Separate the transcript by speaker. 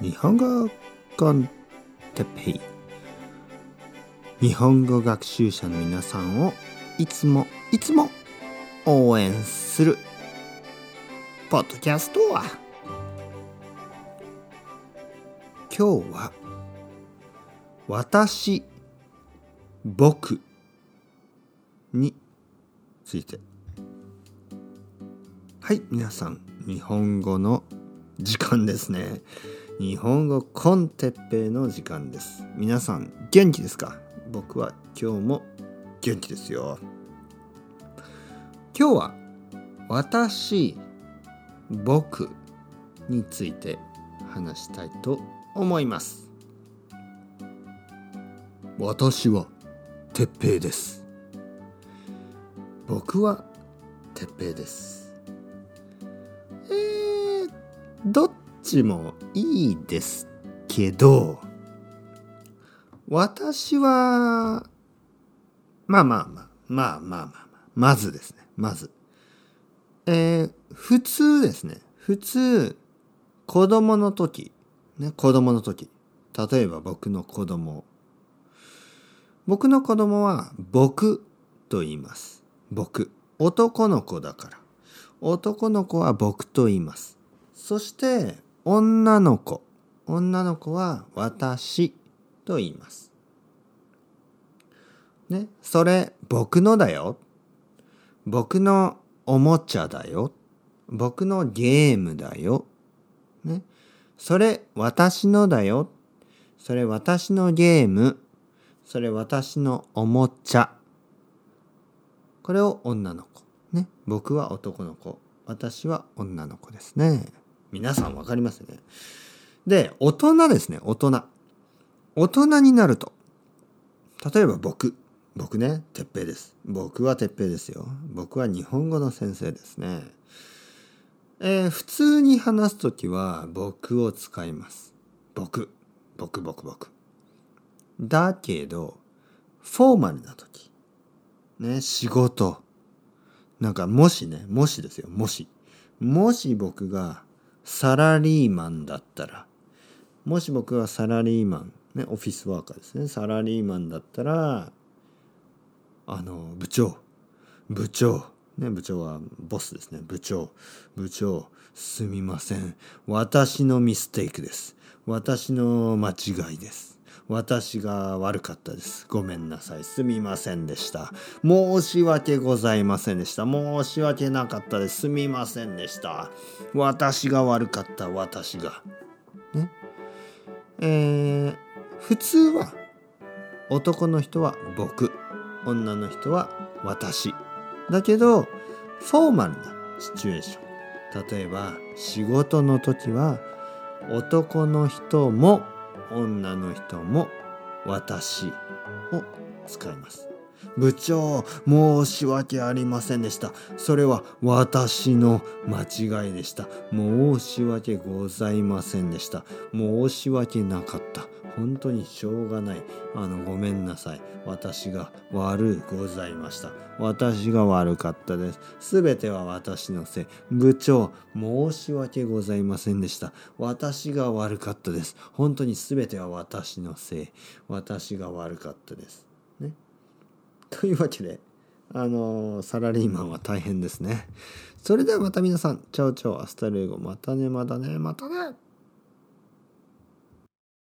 Speaker 1: 日本語コンテペイ。日本語学習者の皆さんをいつもいつも応援するポッドキャストは今日は私僕について。はい皆さん日本語の時間ですね。日本語コンテッペイの時間です。皆さん元気ですか？僕は今日も元気ですよ。今日は私僕について話したいと思います。私は鉄平です。僕は鉄平です。えー、どっちもいいですけど私はまあまあまあまあまあまあまずですねまず。えー、普通ですね。普通子供の時ね子供の時。例えば僕の子供。僕の子供は僕と言います。僕。男の子だから。男の子は僕と言います。そして女の子。女の子は私と言います。ねそれ僕のだよ。僕のおもちゃだよ。僕のゲームだよ。ねそれ私のだよ。それ私のゲーム。それ私のおもちゃ。これを女の子。ね僕は男の子。私は女の子ですね。皆さんわかりますね。で大人ですね大人。大人になると例えば僕。僕ね鉄平です。僕は鉄平ですよ。僕は日本語の先生ですね。えー、普通に話す時は僕を使います。僕。僕僕僕。だけどフォーマルな時。ね仕事。なんかもしねもしですよもし。もし僕がサラリーマンだったら。もし僕がサラリーマンねオフィスワーカーですね。サラリーマンだったらあの部長。部長。ね部長はボスですね。部長。部長すみません。私のミステイクです。私の間違いです。私が悪かったです。ごめんなさい。すみませんでした。申し訳ございませんでした。申し訳なかったです。すみませんでした。私が悪かった私が。ね？えー、普通は男の人は僕。女の人は私。だけどフォーマルなシチュエーション。例えば仕事の時は男の人も女の人も私を使います。部長申し訳ありませんでした。それは私の間違いでした。申し訳ございませんでした。申し訳なかった。本当にしょうがない。あのごめんなさい。私が悪ございました。私が悪かったです。すべては私のせい。部長申し訳ございませんでした。私が悪かったです。本当にすべては私のせい。私が悪かったです。というわけであのサラリーマンは大変ですね。それではまた皆さん ciao ciao hasta luego またねまたねまたね。